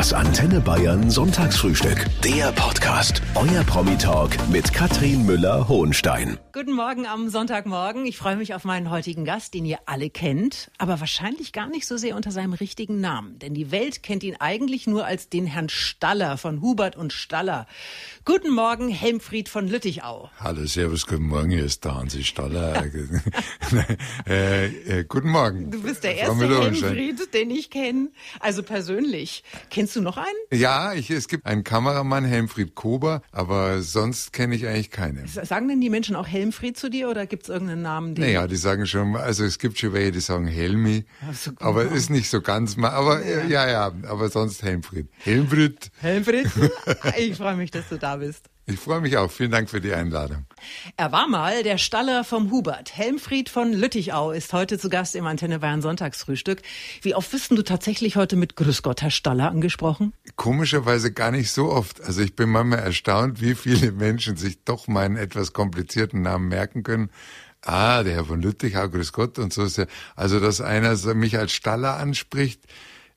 Das Antenne Bayern Sonntagsfrühstück. Der Podcast. Euer Promi-Talk mit Katrin Müller-Hohenstein. Guten Morgen am Sonntagmorgen. Ich freue mich auf meinen heutigen Gast, den ihr alle kennt, aber wahrscheinlich gar nicht so sehr unter seinem richtigen Namen. Denn die Welt kennt ihn eigentlich nur als den Herrn Staller von Hubert und Staller. Guten Morgen, Helmfried von Lüttichau. Hallo, Servus, guten Morgen, hier ist der Hansi Staller. äh, äh, guten Morgen. Du bist der erste Helmfried, den ich kenne. Also persönlich. Kennst du noch einen? Ja, ich, es gibt einen Kameramann, Helmfried Kober, aber sonst kenne ich eigentlich keinen. Sagen denn die Menschen auch Helmfried zu dir oder gibt es irgendeinen Namen? Den naja, die sagen schon, also es gibt schon welche, die sagen Helmi, so aber ist nicht so ganz aber ja. ja, ja, aber sonst Helmfried. Helmfried. Helmfried, ich freue mich, dass du da bist. Ich freue mich auch. Vielen Dank für die Einladung. Er war mal der Staller vom Hubert. Helmfried von Lüttichau ist heute zu Gast im Antenne Bayern Sonntagsfrühstück. Wie oft wirst du tatsächlich heute mit Grüß Gott, Herr Staller, angesprochen? Komischerweise gar nicht so oft. Also ich bin manchmal erstaunt, wie viele Menschen sich doch meinen etwas komplizierten Namen merken können. Ah, der Herr von Lüttichau, Grüß Gott und so ist er. Also, dass einer mich als Staller anspricht,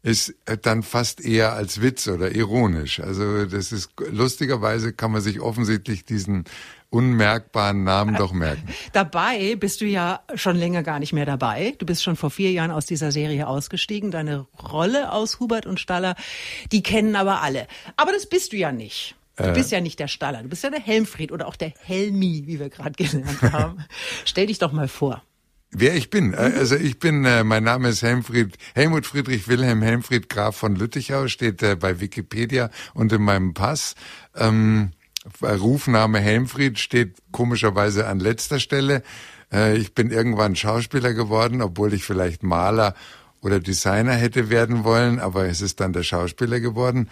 ist dann fast eher als Witz oder ironisch. Also das ist lustigerweise kann man sich offensichtlich diesen unmerkbaren Namen doch merken. Dabei bist du ja schon länger gar nicht mehr dabei. Du bist schon vor vier Jahren aus dieser Serie ausgestiegen. Deine Rolle aus Hubert und Staller, die kennen aber alle. Aber das bist du ja nicht. Du äh. bist ja nicht der Staller, du bist ja der Helmfried oder auch der Helmi, wie wir gerade gelernt haben. Stell dich doch mal vor. Wer ich bin? Äh, also ich bin, äh, mein Name ist Helmfried, Helmut Friedrich Wilhelm Helmfried Graf von Lüttichau, steht äh, bei Wikipedia und in meinem Pass. Ähm, Rufname Helmfried steht komischerweise an letzter Stelle. Äh, ich bin irgendwann Schauspieler geworden, obwohl ich vielleicht Maler oder Designer hätte werden wollen, aber es ist dann der Schauspieler geworden.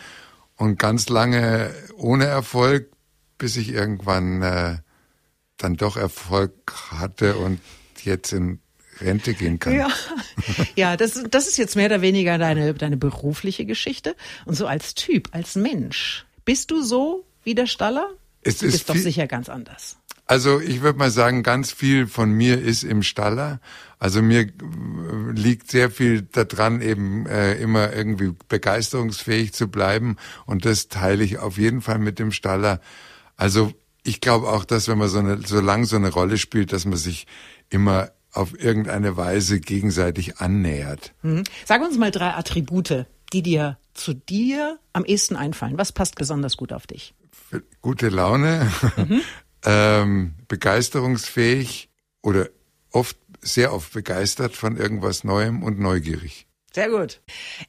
Und ganz lange ohne Erfolg, bis ich irgendwann äh, dann doch Erfolg hatte und jetzt in Rente gehen kann. Ja, ja das, das ist jetzt mehr oder weniger deine, deine berufliche Geschichte. Und so als Typ, als Mensch, bist du so wie der Staller? Es du bist doch sicher ganz anders. Also ich würde mal sagen, ganz viel von mir ist im Staller. Also mir liegt sehr viel daran, eben äh, immer irgendwie begeisterungsfähig zu bleiben. Und das teile ich auf jeden Fall mit dem Staller. Also ich glaube auch, dass wenn man so, eine, so lang so eine Rolle spielt, dass man sich immer auf irgendeine Weise gegenseitig annähert. Mhm. Sag uns mal drei Attribute, die dir zu dir am ehesten einfallen. Was passt besonders gut auf dich? Gute Laune, mhm. ähm, begeisterungsfähig oder oft, sehr oft begeistert von irgendwas Neuem und neugierig. Sehr gut.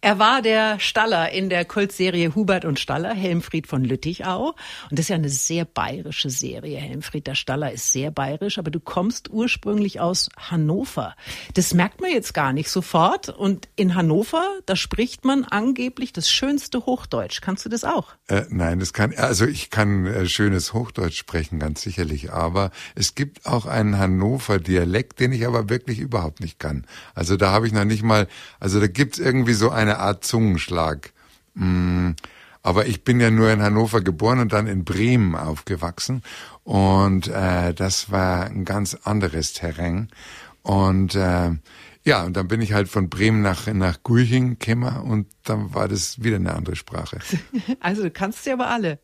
Er war der Staller in der Kultserie Hubert und Staller, Helmfried von Lüttichau. Und das ist ja eine sehr bayerische Serie. Helmfried der Staller ist sehr bayerisch, aber du kommst ursprünglich aus Hannover. Das merkt man jetzt gar nicht sofort. Und in Hannover, da spricht man angeblich das schönste Hochdeutsch. Kannst du das auch? Äh, nein, das kann, also ich kann äh, schönes Hochdeutsch sprechen, ganz sicherlich. Aber es gibt auch einen Hannover-Dialekt, den ich aber wirklich überhaupt nicht kann. Also da habe ich noch nicht mal, also da gibt's irgendwie so eine Art Zungenschlag. Mm, aber ich bin ja nur in Hannover geboren und dann in Bremen aufgewachsen. Und äh, das war ein ganz anderes Terrain. Und äh, ja, und dann bin ich halt von Bremen nach, nach Gulching gekommen und dann war das wieder eine andere Sprache. Also du kannst sie aber alle.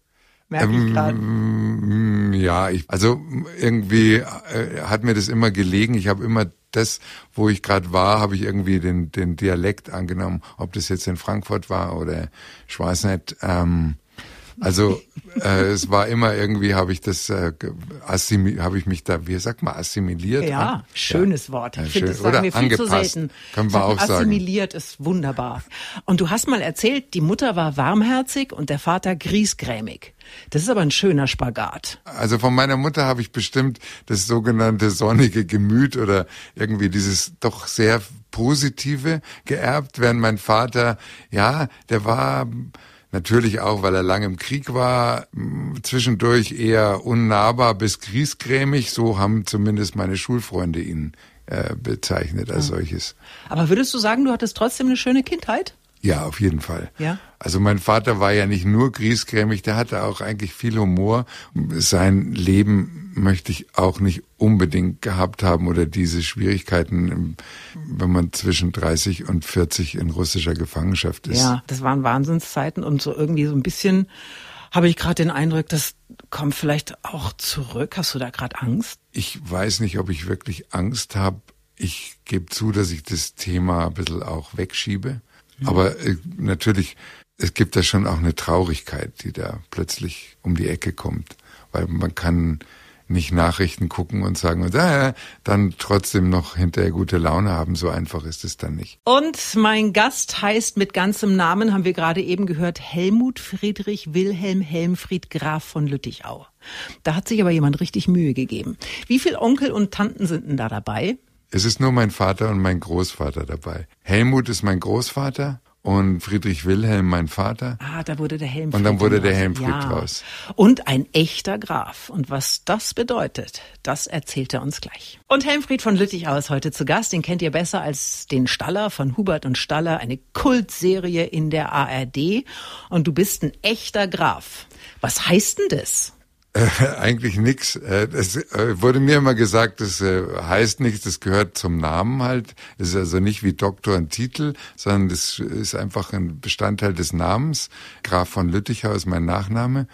Merke ich gerade. Ähm, ja, ich, also irgendwie äh, hat mir das immer gelegen. Ich habe immer das, wo ich gerade war, habe ich irgendwie den, den Dialekt angenommen, ob das jetzt in Frankfurt war oder ich weiß nicht. Ähm, also äh, es war immer irgendwie, habe ich das, äh, habe ich mich da, wie sagt man, assimiliert? Ja, an? schönes ja. Wort. Ich finde, das sagen wir viel angepasst, zu selten. Können wir auch sagen. Assimiliert ist wunderbar. Und du hast mal erzählt, die Mutter war warmherzig und der Vater griesgrämig. Das ist aber ein schöner Spagat. Also von meiner Mutter habe ich bestimmt das sogenannte sonnige Gemüt oder irgendwie dieses doch sehr positive geerbt, während mein Vater, ja, der war Natürlich auch, weil er lange im Krieg war, zwischendurch eher unnahbar bis griesgrämig. So haben zumindest meine Schulfreunde ihn äh, bezeichnet als ja. solches. Aber würdest du sagen, du hattest trotzdem eine schöne Kindheit? Ja, auf jeden Fall. Ja? Also mein Vater war ja nicht nur griesgrämig, der hatte auch eigentlich viel Humor. Sein Leben möchte ich auch nicht unbedingt gehabt haben oder diese Schwierigkeiten, wenn man zwischen 30 und 40 in russischer Gefangenschaft ist. Ja, das waren Wahnsinnszeiten und so irgendwie so ein bisschen habe ich gerade den Eindruck, das kommt vielleicht auch zurück. Hast du da gerade Angst? Ich weiß nicht, ob ich wirklich Angst habe. Ich gebe zu, dass ich das Thema ein bisschen auch wegschiebe. Mhm. Aber äh, natürlich, es gibt da schon auch eine Traurigkeit, die da plötzlich um die Ecke kommt. Weil man kann nicht Nachrichten gucken und sagen, und, äh, dann trotzdem noch hinterher gute Laune haben. So einfach ist es dann nicht. Und mein Gast heißt mit ganzem Namen, haben wir gerade eben gehört, Helmut Friedrich Wilhelm Helmfried Graf von Lüttichau. Da hat sich aber jemand richtig Mühe gegeben. Wie viel Onkel und Tanten sind denn da dabei? Es ist nur mein Vater und mein Großvater dabei. Helmut ist mein Großvater und Friedrich Wilhelm, mein Vater. Ah, da wurde der Helmfried. Und dann wurde der Helmfried ja. draus. Und ein echter Graf. Und was das bedeutet, das erzählt er uns gleich. Und Helmfried von Lüttich aus heute zu Gast. Den kennt ihr besser als den Staller von Hubert und Staller. Eine Kultserie in der ARD. Und du bist ein echter Graf. Was heißt denn das? Äh, eigentlich. Äh, es äh, wurde mir immer gesagt, das äh, heißt nichts, das gehört zum Namen halt. Es ist also nicht wie Doktor ein Titel, sondern das ist einfach ein Bestandteil des Namens. Graf von Lüttichau ist mein Nachname.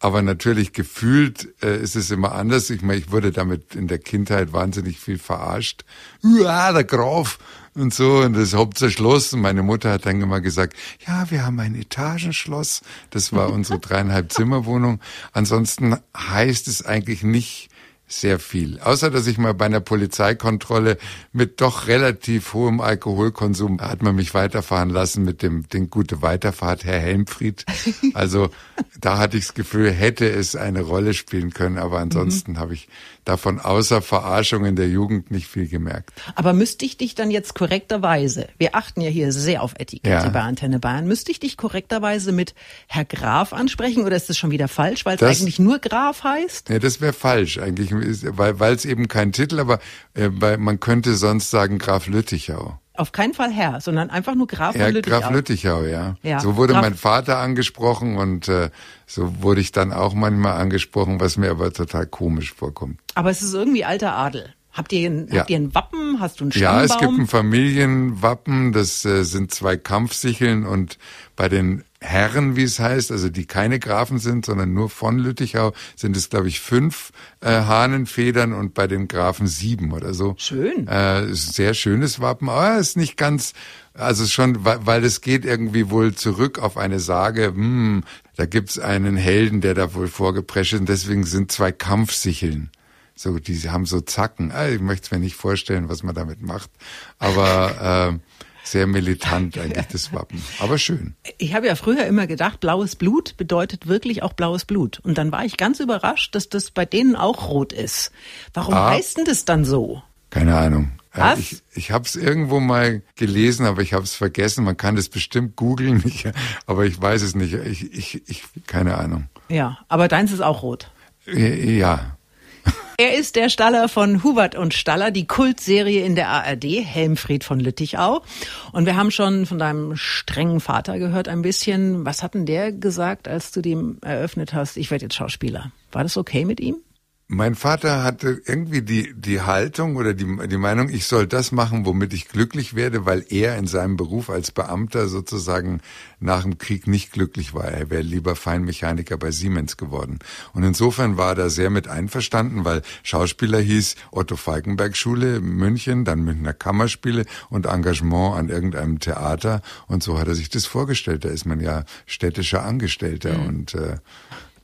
Aber natürlich gefühlt äh, ist es immer anders. Ich meine, ich wurde damit in der Kindheit wahnsinnig viel verarscht. Ja, der Graf und so und das Hauptschloss. Und meine Mutter hat dann immer gesagt, ja, wir haben ein Etagenschloss. Das war unsere dreieinhalb Zimmerwohnung. Ansonsten heißt es eigentlich nicht sehr viel. Außer, dass ich mal bei einer Polizeikontrolle mit doch relativ hohem Alkoholkonsum hat man mich weiterfahren lassen mit dem, den gute Weiterfahrt, Herr Helmfried. Also, da hatte ich das Gefühl, hätte es eine Rolle spielen können, aber ansonsten mhm. habe ich davon außer Verarschung in der Jugend nicht viel gemerkt. Aber müsste ich dich dann jetzt korrekterweise, wir achten ja hier sehr auf Etikette ja. bei Antenne Bayern, müsste ich dich korrekterweise mit Herr Graf ansprechen oder ist das schon wieder falsch, weil es eigentlich nur Graf heißt? Ja, das wäre falsch eigentlich, weil es eben kein Titel, aber äh, man könnte sonst sagen Graf Lüttichau. Auf keinen Fall Herr, sondern einfach nur Graf ja, von Lüttichau. Graf Lüttichau, ja. ja. So wurde Graf mein Vater angesprochen und äh, so wurde ich dann auch manchmal angesprochen, was mir aber total komisch vorkommt. Aber es ist irgendwie alter Adel. Habt ihr, ein, ja. habt ihr ein Wappen? Hast du ein Stammbaum? Ja, es gibt ein Familienwappen. Das äh, sind zwei Kampfsicheln und bei den Herren, wie es heißt, also die keine Grafen sind, sondern nur von Lüttichau, sind es, glaube ich, fünf äh, Hahnenfedern und bei den Grafen sieben oder so. Schön. Äh, ist ein sehr schönes Wappen, aber ist nicht ganz, also schon, weil, weil es geht irgendwie wohl zurück auf eine Sage, hm, da gibt's einen Helden, der da wohl vorgeprescht ist und deswegen sind zwei Kampfsicheln. So, die haben so Zacken. Ah, ich möchte es mir nicht vorstellen, was man damit macht. Aber äh, sehr militant eigentlich das Wappen, aber schön. Ich habe ja früher immer gedacht, blaues Blut bedeutet wirklich auch blaues Blut. Und dann war ich ganz überrascht, dass das bei denen auch rot ist. Warum ah, heißt denn das dann so? Keine Ahnung. Was? Ich, ich habe es irgendwo mal gelesen, aber ich habe es vergessen. Man kann das bestimmt googeln, aber ich weiß es nicht. Ich, ich, ich, keine Ahnung. Ja, aber deins ist auch rot. Ja, er ist der Staller von Hubert und Staller, die Kultserie in der ARD, Helmfried von Lüttichau. Und wir haben schon von deinem strengen Vater gehört ein bisschen. Was hat denn der gesagt, als du dem eröffnet hast, ich werde jetzt Schauspieler? War das okay mit ihm? Mein Vater hatte irgendwie die, die Haltung oder die, die Meinung, ich soll das machen, womit ich glücklich werde, weil er in seinem Beruf als Beamter sozusagen nach dem Krieg nicht glücklich war. Er wäre lieber Feinmechaniker bei Siemens geworden. Und insofern war er da sehr mit einverstanden, weil Schauspieler hieß Otto Falkenberg Schule München, dann Münchner Kammerspiele und Engagement an irgendeinem Theater. Und so hat er sich das vorgestellt. Da ist man ja städtischer Angestellter mhm. und äh,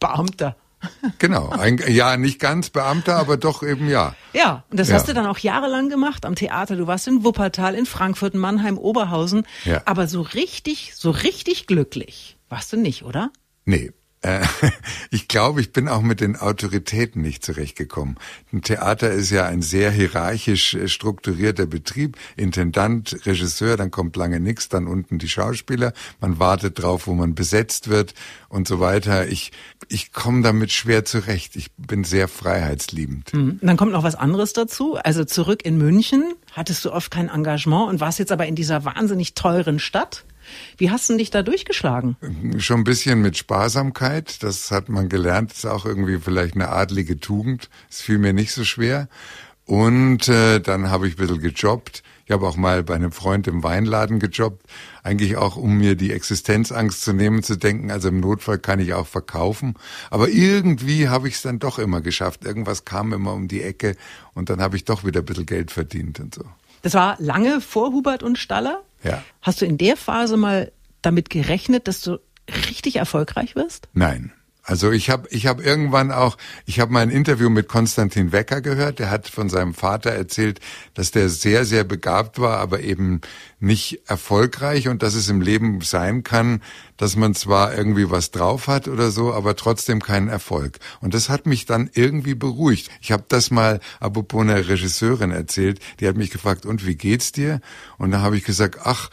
Beamter. Genau, ein, ja, nicht ganz Beamter, aber doch eben ja. Ja, und das ja. hast du dann auch jahrelang gemacht am Theater. Du warst in Wuppertal, in Frankfurt, Mannheim, Oberhausen. Ja. Aber so richtig, so richtig glücklich warst du nicht, oder? Nee, äh, ich glaube, ich bin auch mit den Autoritäten nicht zurechtgekommen. Ein Theater ist ja ein sehr hierarchisch äh, strukturierter Betrieb. Intendant, Regisseur, dann kommt lange nichts, dann unten die Schauspieler. Man wartet drauf, wo man besetzt wird und so weiter. Ich, ich komme damit schwer zurecht. Ich bin sehr freiheitsliebend. Mhm. Dann kommt noch was anderes dazu. Also zurück in München hattest du oft kein Engagement und warst jetzt aber in dieser wahnsinnig teuren Stadt. Wie hast du dich da durchgeschlagen? Schon ein bisschen mit Sparsamkeit. Das hat man gelernt. Ist auch irgendwie vielleicht eine adlige Tugend. Es fiel mir nicht so schwer. Und äh, dann habe ich ein bisschen gejobbt. Ich habe auch mal bei einem Freund im Weinladen gejobbt, eigentlich auch, um mir die Existenzangst zu nehmen, zu denken, also im Notfall kann ich auch verkaufen. Aber irgendwie habe ich es dann doch immer geschafft. Irgendwas kam immer um die Ecke und dann habe ich doch wieder ein bisschen Geld verdient und so. Das war lange vor Hubert und Staller? Ja. Hast du in der Phase mal damit gerechnet, dass du richtig erfolgreich wirst? Nein. Also ich habe ich hab irgendwann auch, ich habe mal ein Interview mit Konstantin Wecker gehört, der hat von seinem Vater erzählt, dass der sehr, sehr begabt war, aber eben nicht erfolgreich und dass es im Leben sein kann, dass man zwar irgendwie was drauf hat oder so, aber trotzdem keinen Erfolg. Und das hat mich dann irgendwie beruhigt. Ich habe das mal apropos einer Regisseurin erzählt, die hat mich gefragt, und wie geht's dir? Und da habe ich gesagt, ach,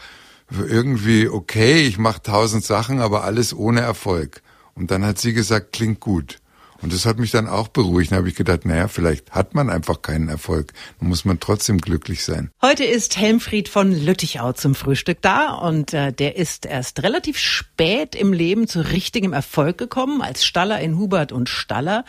irgendwie okay, ich mache tausend Sachen, aber alles ohne Erfolg. Und dann hat sie gesagt, klingt gut. Und das hat mich dann auch beruhigt. Da habe ich gedacht, naja, vielleicht hat man einfach keinen Erfolg. Dann muss man trotzdem glücklich sein. Heute ist Helmfried von Lüttichau zum Frühstück da und äh, der ist erst relativ spät im Leben zu richtigem Erfolg gekommen, als Staller in Hubert und Staller.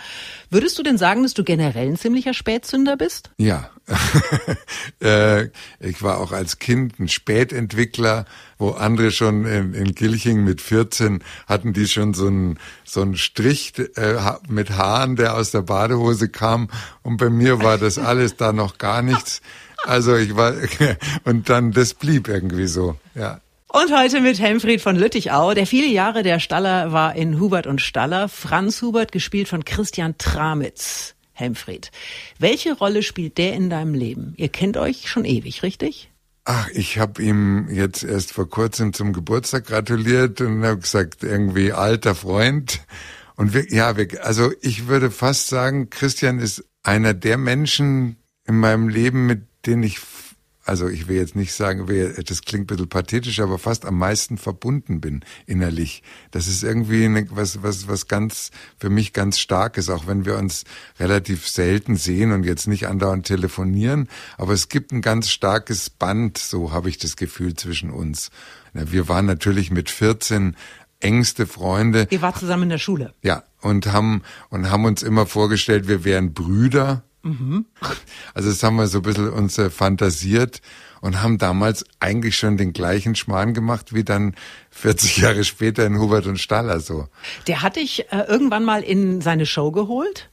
Würdest du denn sagen, dass du generell ein ziemlicher Spätzünder bist? Ja. äh, ich war auch als Kind ein Spätentwickler, wo andere schon in, in Gilching mit 14 hatten die schon so einen so einen Strich äh, mit Haaren, der aus der Badehose kam. Und bei mir war das alles da noch gar nichts. Also ich war und dann das blieb irgendwie so, ja. Und heute mit Helmfried von Lüttichau, der viele Jahre der Staller war in Hubert und Staller. Franz Hubert, gespielt von Christian Tramitz. Helmfried, welche Rolle spielt der in deinem Leben? Ihr kennt euch schon ewig, richtig? Ach, ich habe ihm jetzt erst vor kurzem zum Geburtstag gratuliert und habe gesagt, irgendwie alter Freund. Und wir, ja, wir, also ich würde fast sagen, Christian ist einer der Menschen in meinem Leben, mit denen ich also ich will jetzt nicht sagen, das klingt ein bisschen pathetisch, aber fast am meisten verbunden bin innerlich. Das ist irgendwie eine, was, was, was ganz, für mich ganz starkes, auch wenn wir uns relativ selten sehen und jetzt nicht andauernd telefonieren. Aber es gibt ein ganz starkes Band, so habe ich das Gefühl, zwischen uns. Wir waren natürlich mit 14 engste Freunde. Ihr wart zusammen in der Schule. Ja, und haben, und haben uns immer vorgestellt, wir wären Brüder Mhm. Also das haben wir so ein bisschen uns äh, fantasiert und haben damals eigentlich schon den gleichen Schmarrn gemacht wie dann 40 Jahre später in Hubert und Staller so. Der hatte ich äh, irgendwann mal in seine Show geholt.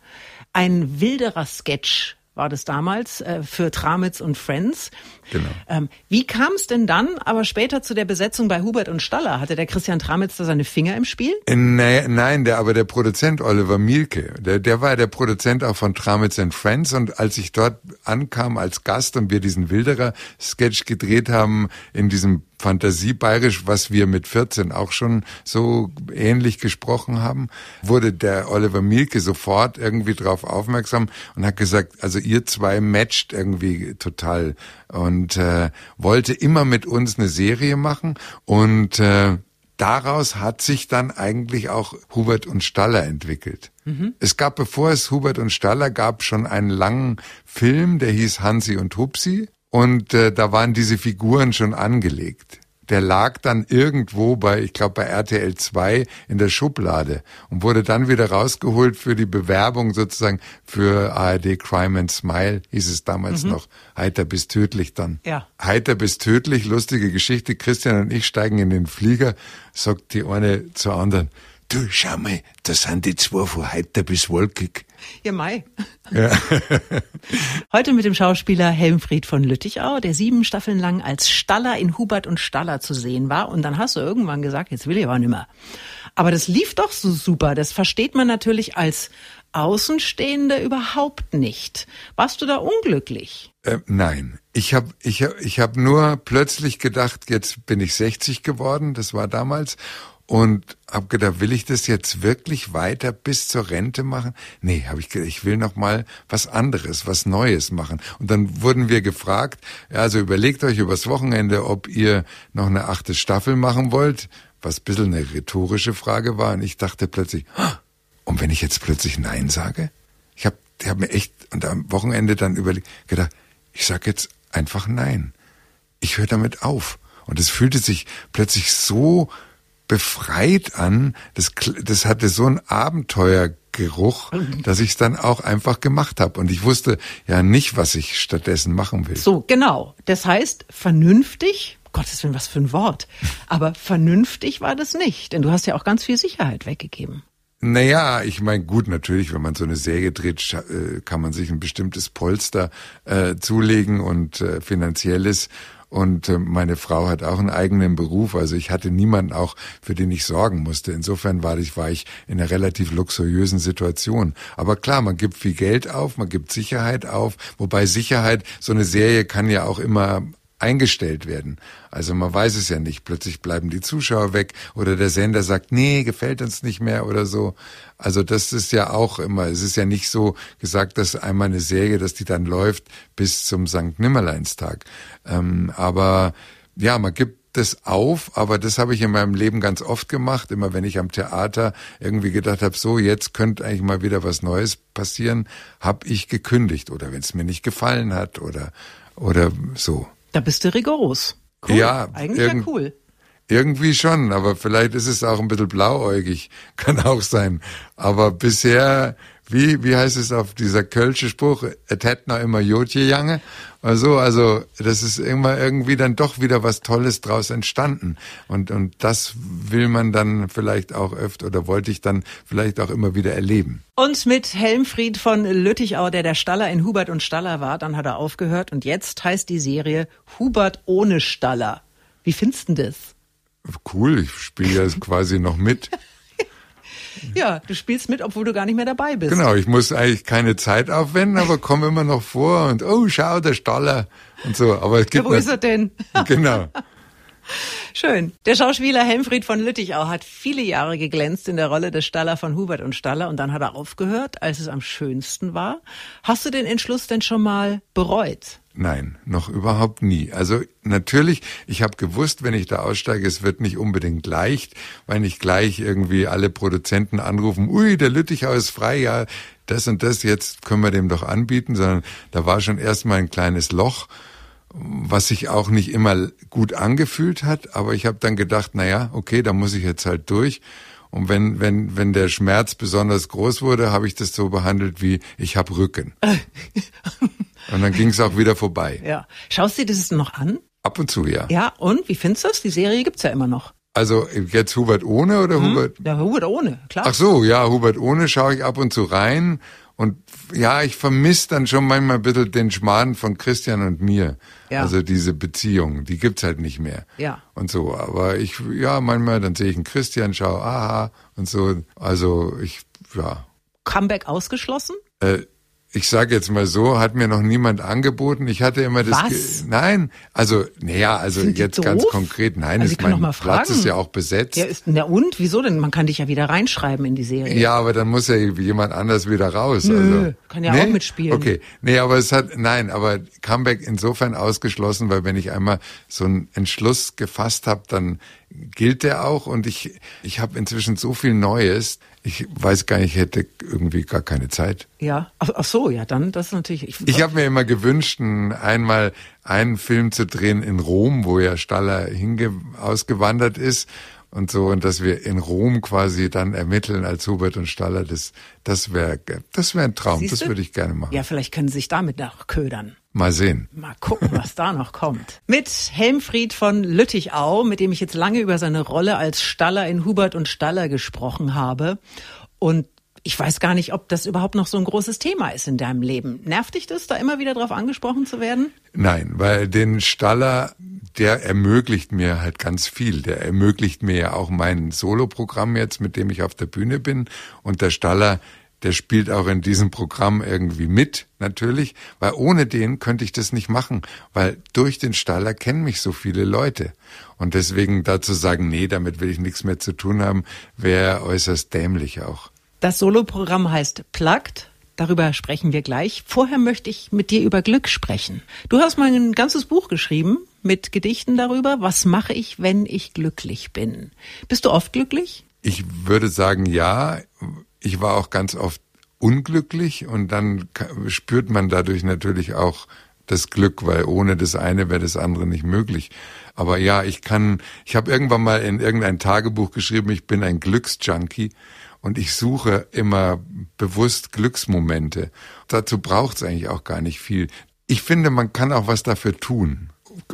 Ein wilderer Sketch war das damals äh, für Tramitz und Friends. Genau. Ähm, wie kam es denn dann aber später zu der Besetzung bei Hubert und Staller? Hatte der Christian Tramitz da seine Finger im Spiel? Äh, nee, nein, der, aber der Produzent Oliver Mielke, der, der war der Produzent auch von Tramitz and Friends und als ich dort ankam als Gast und wir diesen Wilderer-Sketch gedreht haben in diesem Fantasiebayerisch, was wir mit 14 auch schon so ähnlich gesprochen haben, wurde der Oliver Mielke sofort irgendwie drauf aufmerksam und hat gesagt, also ihr zwei matcht irgendwie total und äh, wollte immer mit uns eine Serie machen und äh, daraus hat sich dann eigentlich auch Hubert und Staller entwickelt. Mhm. Es gab, bevor es Hubert und Staller gab, schon einen langen Film, der hieß Hansi und Hupsi und äh, da waren diese Figuren schon angelegt der lag dann irgendwo bei, ich glaube bei RTL 2 in der Schublade und wurde dann wieder rausgeholt für die Bewerbung sozusagen für ARD Crime and Smile, hieß es damals mhm. noch. Heiter bis tödlich dann. Ja. Heiter bis tödlich, lustige Geschichte. Christian und ich steigen in den Flieger, sagt die eine zur anderen, du schau mal, das sind die zwei von heiter bis wolkig. Ja, Mai. Ja. Heute mit dem Schauspieler Helmfried von Lüttichau, der sieben Staffeln lang als Staller in Hubert und Staller zu sehen war. Und dann hast du irgendwann gesagt, jetzt will ich aber nimmer. Aber das lief doch so super. Das versteht man natürlich als Außenstehende überhaupt nicht. Warst du da unglücklich? Äh, nein, ich habe ich hab, ich hab nur plötzlich gedacht, jetzt bin ich 60 geworden, das war damals, und hab gedacht, will ich das jetzt wirklich weiter bis zur Rente machen? Nee, habe ich gedacht, ich will noch mal was anderes, was Neues machen. Und dann wurden wir gefragt, also überlegt euch übers Wochenende, ob ihr noch eine achte Staffel machen wollt, was ein bisschen eine rhetorische Frage war. Und ich dachte plötzlich, und wenn ich jetzt plötzlich Nein sage? Ich habe ich hab mir echt und am Wochenende dann überlegt, gedacht, ich sag jetzt einfach Nein. Ich höre damit auf. Und es fühlte sich plötzlich so befreit an. Das, das hatte so ein Abenteuergeruch, dass ich es dann auch einfach gemacht habe. Und ich wusste ja nicht, was ich stattdessen machen will. So, genau. Das heißt, vernünftig, Gottes Willen, was für ein Wort. Aber vernünftig war das nicht, denn du hast ja auch ganz viel Sicherheit weggegeben. Naja, ich meine, gut, natürlich, wenn man so eine Säge dreht, äh, kann man sich ein bestimmtes Polster äh, zulegen und äh, finanzielles. Und äh, meine Frau hat auch einen eigenen Beruf. Also ich hatte niemanden auch, für den ich sorgen musste. Insofern war ich, war ich in einer relativ luxuriösen Situation. Aber klar, man gibt viel Geld auf, man gibt Sicherheit auf. Wobei Sicherheit, so eine Serie kann ja auch immer eingestellt werden. Also man weiß es ja nicht. Plötzlich bleiben die Zuschauer weg oder der Sender sagt, nee, gefällt uns nicht mehr oder so. Also das ist ja auch immer, es ist ja nicht so gesagt, dass einmal eine Serie, dass die dann läuft bis zum St. Nimmerleinstag. Ähm, aber ja, man gibt das auf, aber das habe ich in meinem Leben ganz oft gemacht. Immer wenn ich am Theater irgendwie gedacht habe, so jetzt könnte eigentlich mal wieder was Neues passieren, habe ich gekündigt oder wenn es mir nicht gefallen hat oder oder so. Da bist du rigoros. Cool. Ja, eigentlich ja cool. Irgendwie schon, aber vielleicht ist es auch ein bisschen blauäugig, kann auch sein. Aber bisher, wie, wie heißt es auf dieser Kölsche Spruch, et hätt noch immer Jotje Jange? Also, also, das ist immer irgendwie dann doch wieder was Tolles draus entstanden. Und, und das will man dann vielleicht auch öfter oder wollte ich dann vielleicht auch immer wieder erleben. Und mit Helmfried von Lüttichau, der der Staller in Hubert und Staller war, dann hat er aufgehört und jetzt heißt die Serie Hubert ohne Staller. Wie findest du das? Cool, ich spiele ja quasi noch mit. Ja, du spielst mit, obwohl du gar nicht mehr dabei bist. Genau, ich muss eigentlich keine Zeit aufwenden, aber komme immer noch vor und oh, schau, der Staller und so. Aber es gibt ja, wo ist er denn? Genau. Schön. Der Schauspieler Helmfried von Lüttichau hat viele Jahre geglänzt in der Rolle des Staller von Hubert und Staller und dann hat er aufgehört, als es am schönsten war. Hast du den Entschluss denn schon mal bereut? Nein, noch überhaupt nie. Also natürlich, ich habe gewusst, wenn ich da aussteige, es wird nicht unbedingt leicht, weil nicht gleich irgendwie alle Produzenten anrufen, ui, der Lüttichau ist frei, ja, das und das, jetzt können wir dem doch anbieten, sondern da war schon erstmal ein kleines Loch was sich auch nicht immer gut angefühlt hat, aber ich habe dann gedacht, na ja, okay, da muss ich jetzt halt durch. Und wenn wenn wenn der Schmerz besonders groß wurde, habe ich das so behandelt wie ich habe Rücken. und dann ging es auch wieder vorbei. Ja. Schaust du dir das noch an? Ab und zu, ja. Ja, und wie findest du das? Die Serie gibt's ja immer noch. Also jetzt Hubert ohne oder hm? Hubert? Ja, Hubert ohne, klar. Ach so, ja, Hubert ohne schaue ich ab und zu rein und ja, ich vermisse dann schon manchmal ein bisschen den Schmarrn von Christian und mir. Ja. Also diese Beziehung, die gibt's halt nicht mehr. Ja. Und so. Aber ich, ja, manchmal, dann sehe ich einen Christian, schau, aha, und so. Also ich, ja. Comeback ausgeschlossen? Äh, ich sage jetzt mal so, hat mir noch niemand angeboten. Ich hatte immer das. Was? nein, also naja, also jetzt doof? ganz konkret. Nein, Also ist mein Platz fragen. ist ja auch besetzt. Ja, ist, na und? Wieso denn? Man kann dich ja wieder reinschreiben in die Serie. Ja, aber dann muss ja jemand anders wieder raus. Nö, also. kann ja auch mitspielen. Okay, nee, aber es hat, nein, aber Comeback insofern ausgeschlossen, weil wenn ich einmal so einen Entschluss gefasst habe, dann gilt der auch und ich, ich habe inzwischen so viel Neues, ich weiß gar nicht, ich hätte irgendwie gar keine Zeit. Ja. Ach, ach so, ja, dann, das ist natürlich. Ich, Ich habe mir immer gewünscht, ein- einmal einen Film zu drehen in Rom, wo ja Staller hinge ausgewandert ist und so und dass wir in Rom quasi dann ermitteln als Hubert und Staller, das das wäre das wäre ein Traum, Siehst das würde ich gerne machen. ja, vielleicht können sie sich damit noch ködern. Mal sehen. Mal gucken, was da noch kommt. Mit Helmfried von Lüttichau, mit dem ich jetzt lange über seine Rolle als Staller in Hubert und Staller gesprochen habe. Und ich weiß gar nicht, ob das überhaupt noch so ein großes Thema ist in deinem Leben. Nervt dich das, da immer wieder drauf angesprochen zu werden? Nein, weil den Staller, der ermöglicht mir halt ganz viel. Der ermöglicht mir ja auch mein Soloprogramm jetzt, mit dem ich auf der Bühne bin. Und der Staller, der spielt auch in diesem Programm irgendwie mit, natürlich, weil ohne den könnte ich das nicht machen, weil durch den Staller kennen mich so viele Leute. Und deswegen dazu sagen, nee, damit will ich nichts mehr zu tun haben, wäre äußerst dämlich auch. Das Soloprogramm heißt Plugged. Darüber sprechen wir gleich. Vorher möchte ich mit dir über Glück sprechen. Du hast mal ein ganzes Buch geschrieben mit Gedichten darüber. Was mache ich, wenn ich glücklich bin? Bist du oft glücklich? Ich würde sagen, ja. Ich war auch ganz oft unglücklich und dann spürt man dadurch natürlich auch das Glück, weil ohne das eine wäre das andere nicht möglich. Aber ja, ich kann, ich habe irgendwann mal in irgendein Tagebuch geschrieben, ich bin ein Glücksjunkie und ich suche immer bewusst Glücksmomente. Dazu braucht es eigentlich auch gar nicht viel. Ich finde, man kann auch was dafür tun,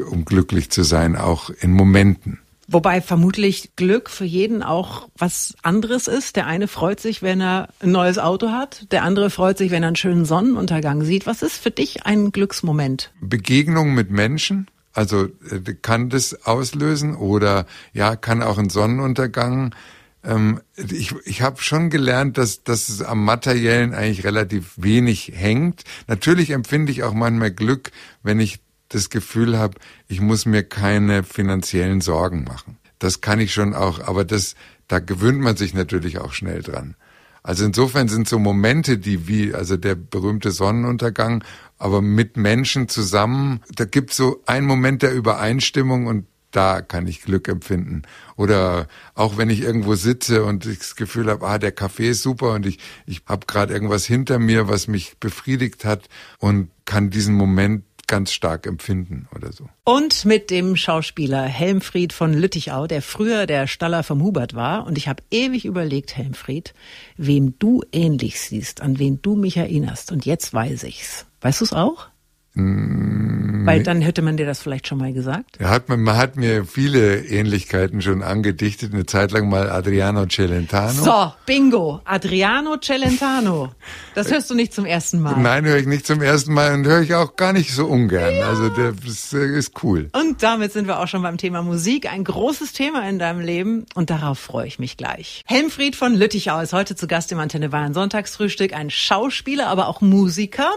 um glücklich zu sein, auch in Momenten. Wobei vermutlich Glück für jeden auch was anderes ist. Der eine freut sich, wenn er ein neues Auto hat. Der andere freut sich, wenn er einen schönen Sonnenuntergang sieht. Was ist für dich ein Glücksmoment? Begegnung mit Menschen. Also äh, kann das auslösen oder ja, kann auch ein Sonnenuntergang. Ähm, ich ich habe schon gelernt, dass, dass es am Materiellen eigentlich relativ wenig hängt. Natürlich empfinde ich auch manchmal Glück, wenn ich das Gefühl habe, ich muss mir keine finanziellen Sorgen machen. Das kann ich schon auch, aber das, da gewöhnt man sich natürlich auch schnell dran. Also insofern sind so Momente, die wie, also der berühmte Sonnenuntergang, aber mit Menschen zusammen, da gibt so einen Moment der Übereinstimmung und da kann ich Glück empfinden. Oder auch wenn ich irgendwo sitze und ich das Gefühl habe, ah, der Kaffee ist super und ich, ich habe gerade irgendwas hinter mir, was mich befriedigt hat und kann diesen Moment ganz stark empfinden oder so. Und mit dem Schauspieler Helmfried von Lüttichau, der früher der Staller vom Hubert war. Und ich habe ewig überlegt, Helmfried, wem du ähnlich siehst, an wen du mich erinnerst. Und jetzt weiß ich's. Weißt du's auch? Mm, Weil dann hätte man dir das vielleicht schon mal gesagt. Hat, man hat mir viele Ähnlichkeiten schon angedichtet, eine Zeit lang mal Adriano Celentano. So, bingo. Adriano Celentano. Das hörst du nicht zum ersten Mal. Nein, höre ich nicht zum ersten Mal und höre ich auch gar nicht so ungern. Ja. Also der ist, ist cool. Und damit sind wir auch schon beim Thema Musik. Ein großes Thema in deinem Leben und darauf freue ich mich gleich. Helmfried von Lüttichau ist heute zu Gast im Antenne Bayern Sonntagsfrühstück. Ein Schauspieler, aber auch Musiker.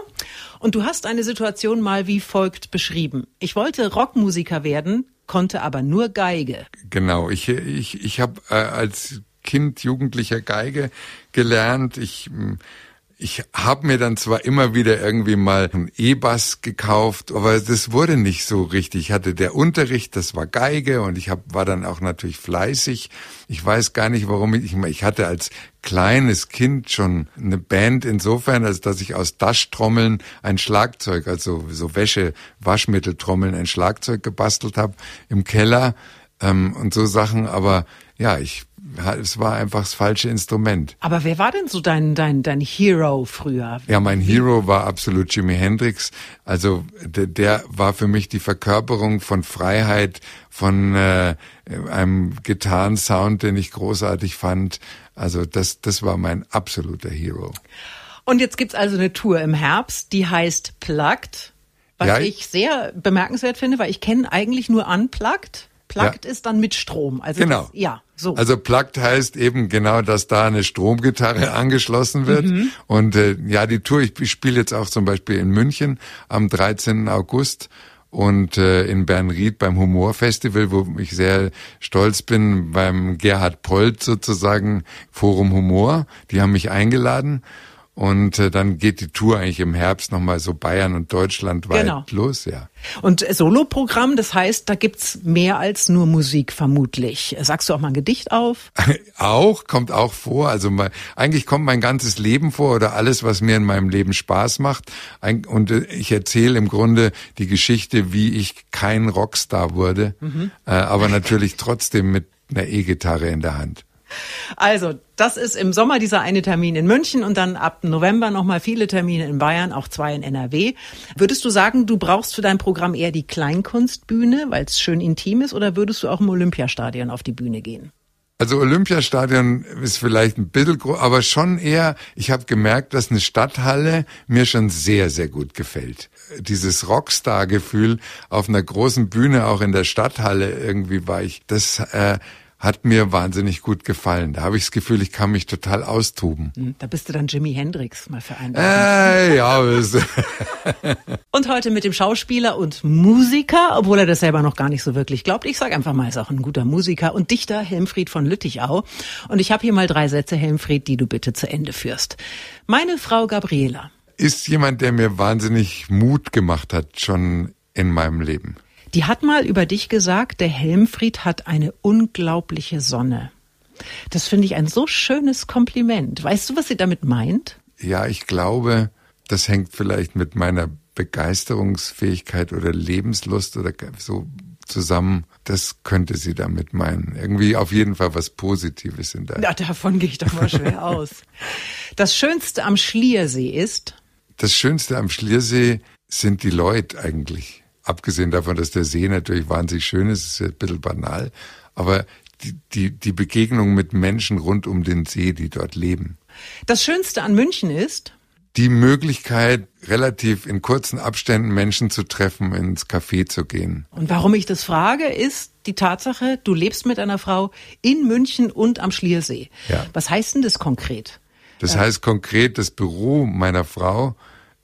Und du hast eine Situation mal wie folgt beschrieben. Ich wollte Rockmusiker werden, konnte aber nur Geige. Genau, ich, ich, ich habe äh, als Kind, Jugendlicher Geige gelernt. Ich ich habe mir dann zwar immer wieder irgendwie mal einen E-Bass gekauft, aber das wurde nicht so richtig. Ich hatte der Unterricht, das war Geige und ich hab, war dann auch natürlich fleißig. Ich weiß gar nicht, warum ich, ich hatte als kleines Kind schon eine Band insofern, als dass ich aus Daschtrommeln ein Schlagzeug, also so Wäsche, Waschmitteltrommeln, ein Schlagzeug gebastelt habe im Keller ähm, und so Sachen. Aber ja, ich es war einfach das falsche Instrument. Aber wer war denn so dein, dein, dein Hero früher? Ja, mein Hero war absolut Jimi Hendrix. Also der, der war für mich die Verkörperung von Freiheit, von äh, einem Gitarrensound, den ich großartig fand. Also das, das war mein absoluter Hero. Und jetzt gibt's also eine Tour im Herbst, die heißt Plugged, was ja, ich sehr bemerkenswert finde, weil ich kenne eigentlich nur Unplugged. Plugged ja. ist dann mit Strom. Also genau. Das, ja, so. Also Plugged heißt eben genau, dass da eine Stromgitarre angeschlossen wird. Mhm. Und äh, ja, die Tour, ich, spiele jetzt auch zum Beispiel in München am 13. August und äh, in Bernried beim Humorfestival, wo ich sehr stolz bin, beim Gerhard Polt sozusagen Forum Humor. Die haben mich eingeladen und äh, dann geht die Tour eigentlich im Herbst nochmal so Bayern und Deutschland weit genau. los, ja. Und Soloprogramm, das heißt, da gibt's mehr als nur Musik vermutlich. Sagst du auch mal ein Gedicht auf? auch, kommt auch vor. Also mal, eigentlich kommt mein ganzes Leben vor oder alles, was mir in meinem Leben Spaß macht. Und äh, ich erzähle im Grunde die Geschichte, wie ich kein Rockstar wurde, mhm. äh, aber natürlich trotzdem mit einer E-Gitarre in der Hand. Also, das ist im Sommer dieser eine Termin in München und dann ab November nochmal viele Termine in Bayern, auch zwei in NRW. Würdest du sagen, du brauchst für dein Programm eher die Kleinkunstbühne, weil es schön intim ist, oder würdest du auch im Olympiastadion auf die Bühne gehen? Also Olympiastadion ist vielleicht ein bisschen groß, aber schon eher, ich habe gemerkt, dass eine Stadthalle mir schon sehr, sehr gut gefällt. Dieses Rockstar-Gefühl auf einer großen Bühne, auch in der Stadthalle irgendwie war ich, das äh, hat mir wahnsinnig gut gefallen. Da habe ich das Gefühl, ich kann mich total austoben. Hm, da bist du dann Jimi Hendrix mal für einen. Äh, ja. und heute mit dem Schauspieler und Musiker, obwohl er das selber noch gar nicht so wirklich glaubt. Ich sage einfach mal, er ist auch ein guter Musiker und Dichter Helmfried von Lüttichau. Und ich habe hier mal drei Sätze, Helmfried, die du bitte zu Ende führst. Meine Frau Gabriela. Ist jemand, der mir wahnsinnig Mut gemacht hat, schon in meinem Leben. Die hat mal über dich gesagt, der Helmfried hat eine unglaubliche Sonne. Das finde ich ein so schönes Kompliment. Weißt du, was sie damit meint? Ja, ich glaube, das hängt vielleicht mit meiner Begeisterungsfähigkeit oder Lebenslust oder so zusammen, das könnte sie damit meinen. Irgendwie auf jeden Fall was Positives in der. Ja, davon gehe ich doch mal schwer aus. Das Schönste am Schliersee ist? Das Schönste am Schliersee sind die Leute eigentlich. Abgesehen davon, dass der See natürlich wahnsinnig schön ist, ist ja ein bisschen banal. Aber die, die, die Begegnung mit Menschen rund um den See, die dort leben. Das Schönste an München ist? Die Möglichkeit, relativ in kurzen Abständen Menschen zu treffen, ins Café zu gehen. Und warum ich das frage, ist die Tatsache, du lebst mit einer Frau in München und am Schliersee. Ja. Was heißt denn das konkret? Das heißt konkret, das Büro meiner Frau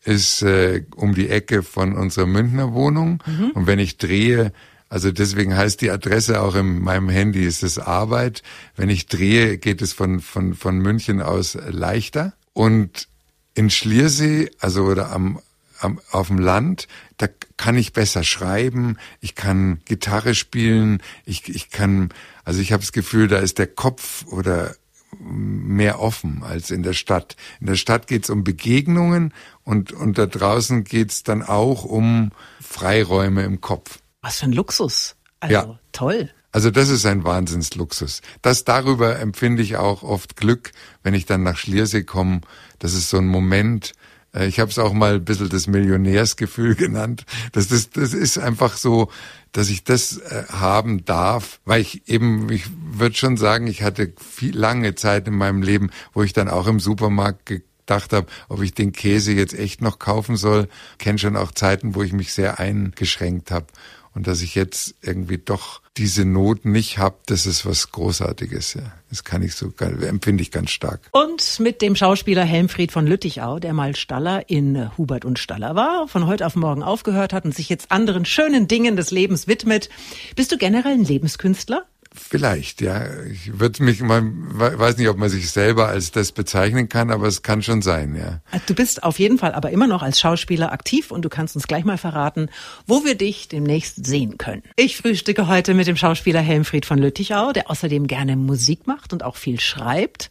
ist äh, um die Ecke von unserer Münchner Wohnung. Mhm. Und wenn ich drehe, also deswegen heißt die Adresse auch in meinem Handy, ist es Arbeit. Wenn ich drehe, geht es von, von, von München aus leichter. Und in Schliersee, also oder am, am, auf dem Land, da kann ich besser schreiben, ich kann Gitarre spielen, ich, ich kann, also ich habe das Gefühl, da ist der Kopf oder mehr offen als in der Stadt. In der Stadt geht's um Begegnungen und, und da draußen geht's dann auch um Freiräume im Kopf. Was für ein Luxus. Also ja. toll. Also das ist ein Wahnsinnsluxus. Das darüber empfinde ich auch oft Glück, wenn ich dann nach Schliersee komme. Das ist so ein Moment, äh, ich habe es auch mal ein bisschen das Millionärsgefühl genannt. Das, das, das ist einfach so, dass ich das äh, haben darf, weil ich eben, ich würde schon sagen, ich hatte viel lange Zeit in meinem Leben, wo ich dann auch im Supermarkt gedacht habe, ob ich den Käse jetzt echt noch kaufen soll. Kenne schon auch Zeiten, wo ich mich sehr eingeschränkt habe und dass ich jetzt irgendwie doch diese Not nicht habe, das ist was Großartiges. Ja. Das kann ich so, empfinde ich ganz stark. Und mit dem Schauspieler Helmfried von Lüttichau, der mal Staller in Hubert und Staller war, von heute auf morgen aufgehört hat und sich jetzt anderen schönen Dingen des Lebens widmet. Bist du generell ein Lebenskünstler? Vielleicht, ja. Ich würde mich mal, weiß nicht, ob man sich selber als das bezeichnen kann, aber es kann schon sein, ja. Du bist auf jeden Fall aber immer noch als Schauspieler aktiv und du kannst uns gleich mal verraten, wo wir dich demnächst sehen können. Ich frühstücke heute mit dem Schauspieler Helmfried von Lüttichau, der außerdem gerne Musik macht und auch viel schreibt.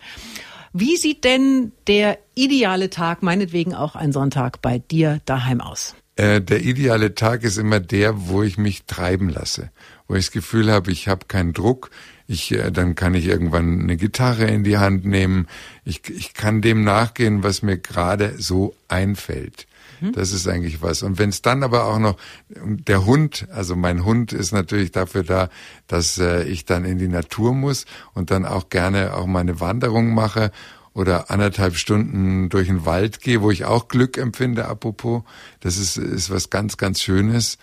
Wie sieht denn der ideale Tag, meinetwegen auch ein Sonntag, bei dir daheim aus? Äh, der ideale Tag ist immer der, wo ich mich treiben lasse, wo ich das Gefühl habe, ich habe keinen Druck. Ich, äh, dann kann ich irgendwann eine Gitarre in die Hand nehmen. Ich, ich kann dem nachgehen, was mir gerade so einfällt. Mhm. Das ist eigentlich was. Und wenn es dann aber auch noch der Hund, also mein Hund ist natürlich dafür da, dass äh, ich dann in die Natur muss und dann auch gerne auch meine Wanderung mache oder anderthalb Stunden durch den Wald gehe, wo ich auch Glück empfinde, apropos. Das ist, ist was ganz, ganz Schönes.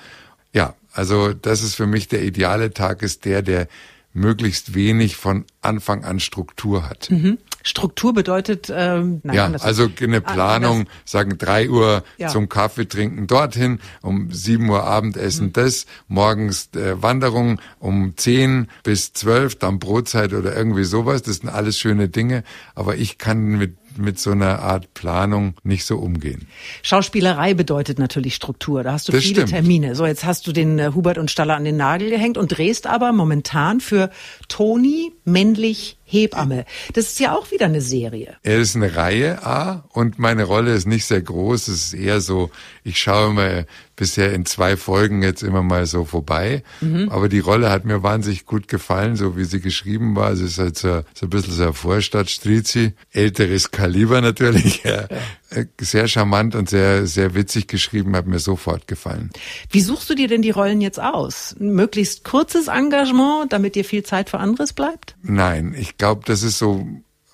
Ja, also das ist für mich der ideale Tag, ist der, der möglichst wenig von Anfang an Struktur hat. Mhm. Struktur bedeutet, ähm, nein, ja, also eine ah, Planung, ah, sagen drei Uhr ja. zum Kaffee trinken dorthin, um sieben Uhr Abendessen mhm. das, morgens äh, Wanderung um zehn bis zwölf, dann Brotzeit oder irgendwie sowas. Das sind alles schöne Dinge, aber ich kann mit mit so einer Art Planung nicht so umgehen. Schauspielerei bedeutet natürlich Struktur. Da hast du das viele stimmt. Termine. So, jetzt hast du den äh, Hubert und Staller an den Nagel gehängt und drehst aber momentan für Toni männlich Hebamme. Das ist ja auch wieder eine Serie. Er ist eine Reihe A und meine Rolle ist nicht sehr groß. Es ist eher so, ich schaue mal bisher in zwei Folgen jetzt immer mal so vorbei. Mhm. Aber die Rolle hat mir wahnsinnig gut gefallen, so wie sie geschrieben war. Es ist halt so, so ein bisschen so Vorstadt-Strizi. Älteres Kaliber natürlich. Ja. Äh, sehr charmant und sehr, sehr witzig geschrieben, hat mir sofort gefallen. Wie suchst du dir denn die Rollen jetzt aus? Möglichst kurzes Engagement, damit dir viel Zeit für anderes bleibt? Nein, ich glaube, das ist so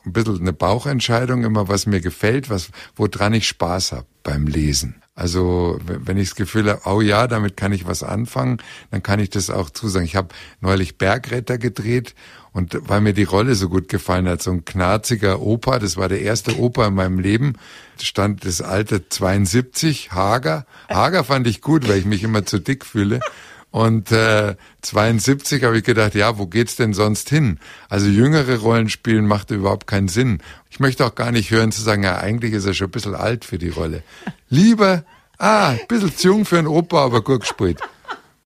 ein bisschen eine Bauchentscheidung, immer was mir gefällt, was, woran ich Spaß habe beim Lesen. Also wenn ich das Gefühl habe, oh ja, damit kann ich was anfangen, dann kann ich das auch zusagen. Ich habe neulich Bergretter gedreht und weil mir die Rolle so gut gefallen hat, so ein knarziger Opa, das war der erste Opa in meinem Leben, stand das alte 72, Hager. Hager fand ich gut, weil ich mich immer zu dick fühle. Und äh, 72 habe ich gedacht, ja, wo geht's denn sonst hin? Also jüngere Rollen spielen macht überhaupt keinen Sinn. Ich möchte auch gar nicht hören zu sagen, ja, eigentlich ist er schon ein bisschen alt für die Rolle. Lieber, ah, ein bisschen zu jung für einen Opa, aber gut gespielt.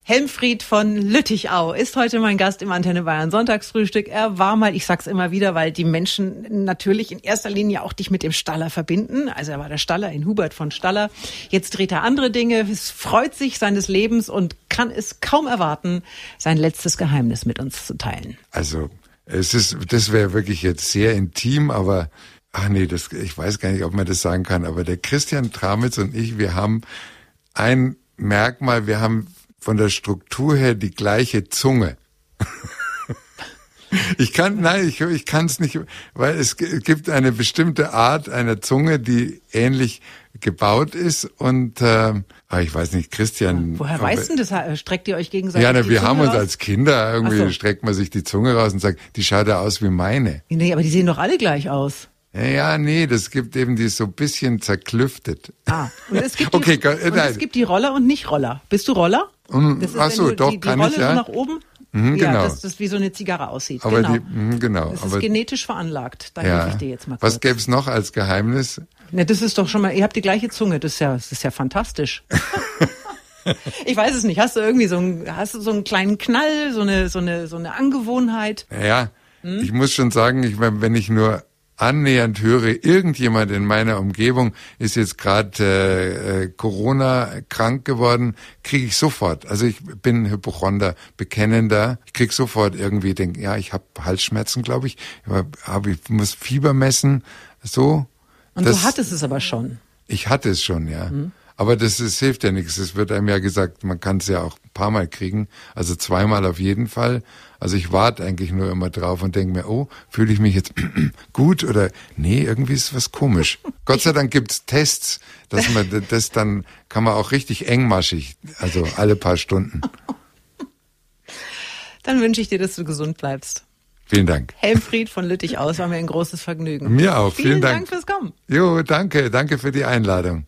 Helmfried von Lüttichau ist heute mein Gast im Antenne Bayern Sonntagsfrühstück. Er war mal, ich sag's immer wieder, weil die Menschen natürlich in erster Linie auch dich mit dem Staller verbinden. Also er war der Staller in Hubert von Staller. Jetzt dreht er andere Dinge, es freut sich seines Lebens und kann es kaum erwarten, sein letztes Geheimnis mit uns zu teilen. Also es ist, das wäre wirklich jetzt sehr intim, aber ach nee, das, ich weiß gar nicht, ob man das sagen kann, aber der Christian Tramitz und ich, wir haben ein Merkmal, wir haben von der Struktur her die gleiche Zunge. Ich kann, nein, ich, ich kann es nicht, weil es gibt eine bestimmte Art einer Zunge, die ähnlich gebaut ist und äh, ich weiß nicht, Christian. Woher weißt du das? Streckt ihr euch gegenseitig? Ja, na, wir Zunge haben uns raus? als Kinder irgendwie so. streckt man sich die Zunge raus und sagt, die schaut ja aus wie meine. Nee, aber die sehen doch alle gleich aus. Ja, nee, das gibt eben die so ein bisschen zerklüftet. Ah, und es gibt, Okay, die, äh, und nein. es gibt die Roller und nicht Roller. Bist du Roller? Mm, Das ist, ach wenn so, du doch, die, die kann Rolle ich, ja. so nach oben. Mhm, ja, genau. dass das wie so eine Zigarre aussieht. Aber genau. die, mhm, genau. das ist aber, genetisch veranlagt. Da helfe ja. ich dir jetzt mal kurz. Was gäbe es noch als Geheimnis? Ne, das ist doch schon mal, ihr habt die gleiche Zunge, das ist ja, das ist ja fantastisch. ich weiß es nicht. Hast du irgendwie so einen, hast du so einen kleinen Knall, so eine, so eine, so eine Angewohnheit? Ja, Hm? ich muss schon sagen, ich, wenn ich nur annähernd höre, irgendjemand in meiner Umgebung ist jetzt gerade äh, äh, Corona krank geworden, kriege ich sofort. Also ich bin Hypochonder, bekennender. Ich krieg sofort irgendwie, denk, ja, ich habe Halsschmerzen, glaube ich. Aber hab, ich muss Fieber messen, so. Und Das- du hattest es aber schon. Ich hatte es schon, ja. Hm. Aber das, das hilft ja nichts. Es wird einem ja gesagt, man kann es ja auch ein paar Mal kriegen. Also zweimal auf jeden Fall. Also ich warte eigentlich nur immer drauf und denke mir, oh, fühle ich mich jetzt gut oder nee, irgendwie ist was komisch. Gott sei Dank gibt's Tests, dass man das dann kann man auch richtig engmaschig, also alle paar Stunden. Dann wünsche ich dir, dass du gesund bleibst. Vielen Dank. Helmfried von Lüttich aus war mir ein großes Vergnügen. Mir auch. Vielen, Vielen Dank Dank. fürs Kommen. Jo, danke, danke für die Einladung.